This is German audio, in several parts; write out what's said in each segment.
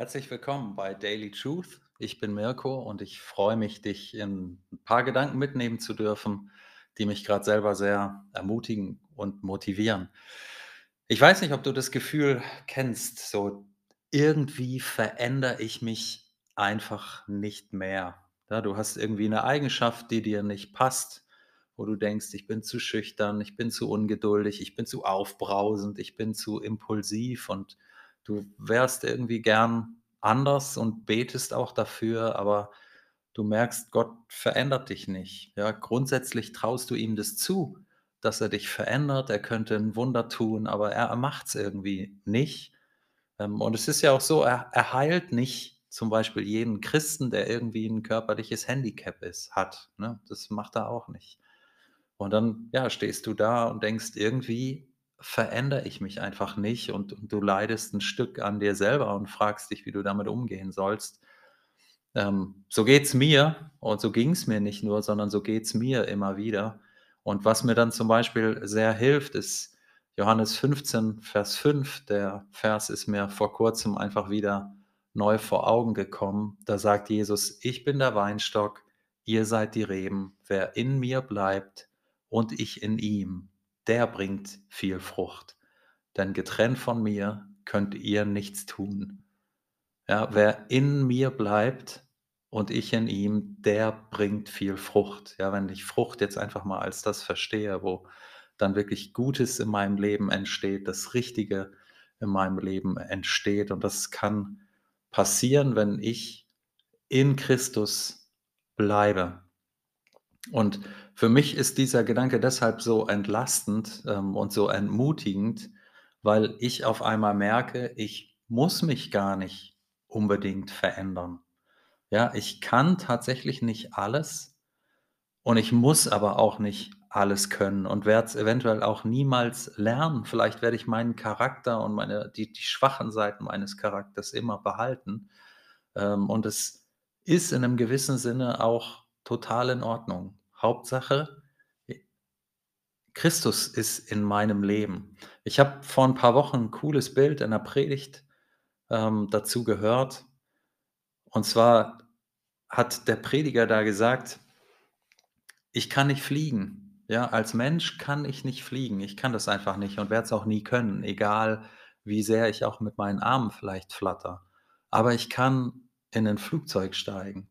Herzlich willkommen bei Daily Truth. Ich bin Mirko und ich freue mich, dich in ein paar Gedanken mitnehmen zu dürfen, die mich gerade selber sehr ermutigen und motivieren. Ich weiß nicht, ob du das Gefühl kennst, so irgendwie verändere ich mich einfach nicht mehr. Ja, du hast irgendwie eine Eigenschaft, die dir nicht passt, wo du denkst, ich bin zu schüchtern, ich bin zu ungeduldig, ich bin zu aufbrausend, ich bin zu impulsiv und Du wärst irgendwie gern anders und betest auch dafür, aber du merkst, Gott verändert dich nicht. Ja, grundsätzlich traust du ihm das zu, dass er dich verändert. Er könnte ein Wunder tun, aber er macht es irgendwie nicht. Ähm, und es ist ja auch so, er, er heilt nicht zum Beispiel jeden Christen, der irgendwie ein körperliches Handicap ist, hat. Ne? Das macht er auch nicht. Und dann, ja, stehst du da und denkst, irgendwie verändere ich mich einfach nicht und, und du leidest ein Stück an dir selber und fragst dich, wie du damit umgehen sollst. Ähm, so es mir und so ging es mir nicht nur, sondern so geht es mir immer wieder. Und was mir dann zum Beispiel sehr hilft, ist Johannes 15, Vers 5. Der Vers ist mir vor kurzem einfach wieder neu vor Augen gekommen. Da sagt Jesus, ich bin der Weinstock, ihr seid die Reben. Wer in mir bleibt und ich in ihm, der bringt viel Frucht. Denn getrennt von mir könnt ihr nichts tun. Ja, wer in mir bleibt und ich in ihm, der bringt viel Frucht. Ja, wenn ich Frucht jetzt einfach mal als das verstehe, wo dann wirklich Gutes in meinem Leben entsteht, das Richtige in meinem Leben entsteht. Und das kann passieren, wenn ich in Christus bleibe. Und für mich ist dieser Gedanke deshalb so entlastend ähm, und so entmutigend, weil ich auf einmal merke, ich muss mich gar nicht unbedingt verändern. Ja, ich kann tatsächlich nicht alles und ich muss aber auch nicht alles können und werde es eventuell auch niemals lernen. Vielleicht werde ich meinen Charakter und meine, die, die schwachen Seiten meines Charakters immer behalten. Ähm, und es ist in einem gewissen Sinne auch total in Ordnung. Hauptsache, Christus ist in meinem Leben. Ich habe vor ein paar Wochen ein cooles Bild in der Predigt ähm, dazu gehört. Und zwar hat der Prediger da gesagt, ich kann nicht fliegen. Ja, als Mensch kann ich nicht fliegen. Ich kann das einfach nicht und werde es auch nie können, egal wie sehr ich auch mit meinen Armen vielleicht flatter. Aber ich kann in ein Flugzeug steigen.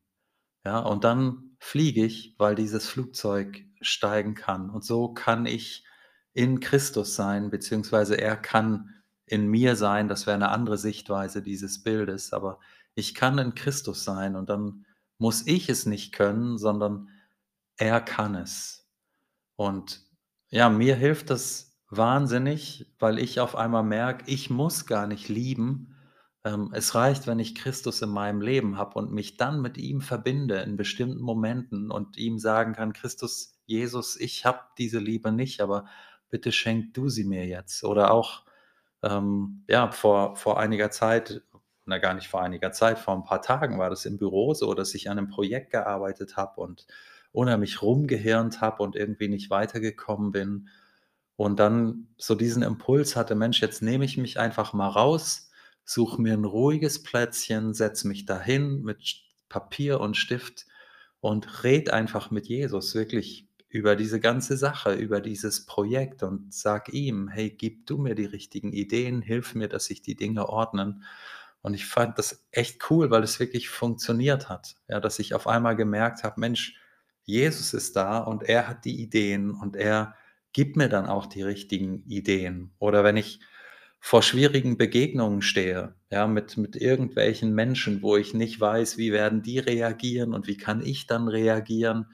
Ja, und dann fliege ich, weil dieses Flugzeug steigen kann. Und so kann ich in Christus sein, beziehungsweise er kann in mir sein. Das wäre eine andere Sichtweise dieses Bildes. Aber ich kann in Christus sein und dann muss ich es nicht können, sondern er kann es. Und ja, mir hilft das wahnsinnig, weil ich auf einmal merke, ich muss gar nicht lieben, ähm, es reicht, wenn ich Christus in meinem Leben habe und mich dann mit ihm verbinde in bestimmten Momenten und ihm sagen kann, Christus, Jesus, ich habe diese Liebe nicht, aber bitte schenk du sie mir jetzt. Oder auch, ähm, ja, vor, vor einiger Zeit, na gar nicht vor einiger Zeit, vor ein paar Tagen war das im Büro so, dass ich an einem Projekt gearbeitet habe und unheimlich rumgehirnt habe und irgendwie nicht weitergekommen bin. Und dann so diesen Impuls hatte, Mensch, jetzt nehme ich mich einfach mal raus suche mir ein ruhiges Plätzchen, setze mich dahin mit Papier und Stift und red einfach mit Jesus wirklich über diese ganze Sache, über dieses Projekt und sag ihm, hey, gib du mir die richtigen Ideen, hilf mir, dass sich die Dinge ordnen. Und ich fand das echt cool, weil es wirklich funktioniert hat. Ja, dass ich auf einmal gemerkt habe, Mensch, Jesus ist da und er hat die Ideen und er gibt mir dann auch die richtigen Ideen. Oder wenn ich vor schwierigen Begegnungen stehe, ja, mit, mit irgendwelchen Menschen, wo ich nicht weiß, wie werden die reagieren und wie kann ich dann reagieren,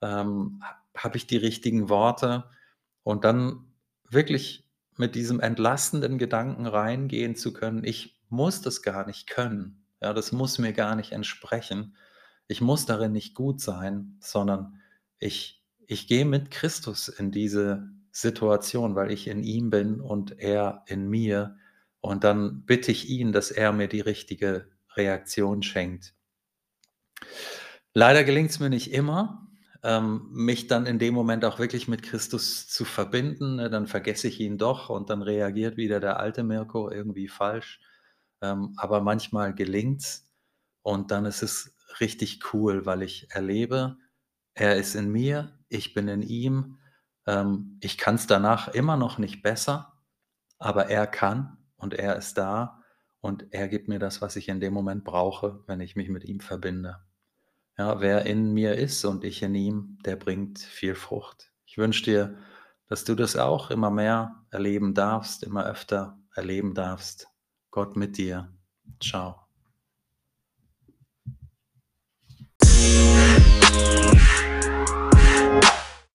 ähm, habe ich die richtigen Worte? Und dann wirklich mit diesem entlastenden Gedanken reingehen zu können, ich muss das gar nicht können, ja, das muss mir gar nicht entsprechen, ich muss darin nicht gut sein, sondern ich, ich gehe mit Christus in diese Situation, weil ich in ihm bin und er in mir. Und dann bitte ich ihn, dass er mir die richtige Reaktion schenkt. Leider gelingt es mir nicht immer, ähm, mich dann in dem Moment auch wirklich mit Christus zu verbinden. Ne? Dann vergesse ich ihn doch und dann reagiert wieder der alte Mirko irgendwie falsch. ähm, aber manchmal gelingt's und dann ist es richtig cool, weil ich erlebe, er ist in mir, ich bin in ihm. Ähm, ich kann's danach immer noch nicht besser, aber er kann und er ist da und er gibt mir das, was ich in dem Moment brauche, wenn ich mich mit ihm verbinde. Ja, wer in mir ist und ich in ihm, der bringt viel Frucht. Ich wünsche dir, dass du das auch immer mehr erleben darfst, immer öfter erleben darfst. Gott mit dir. Tschau.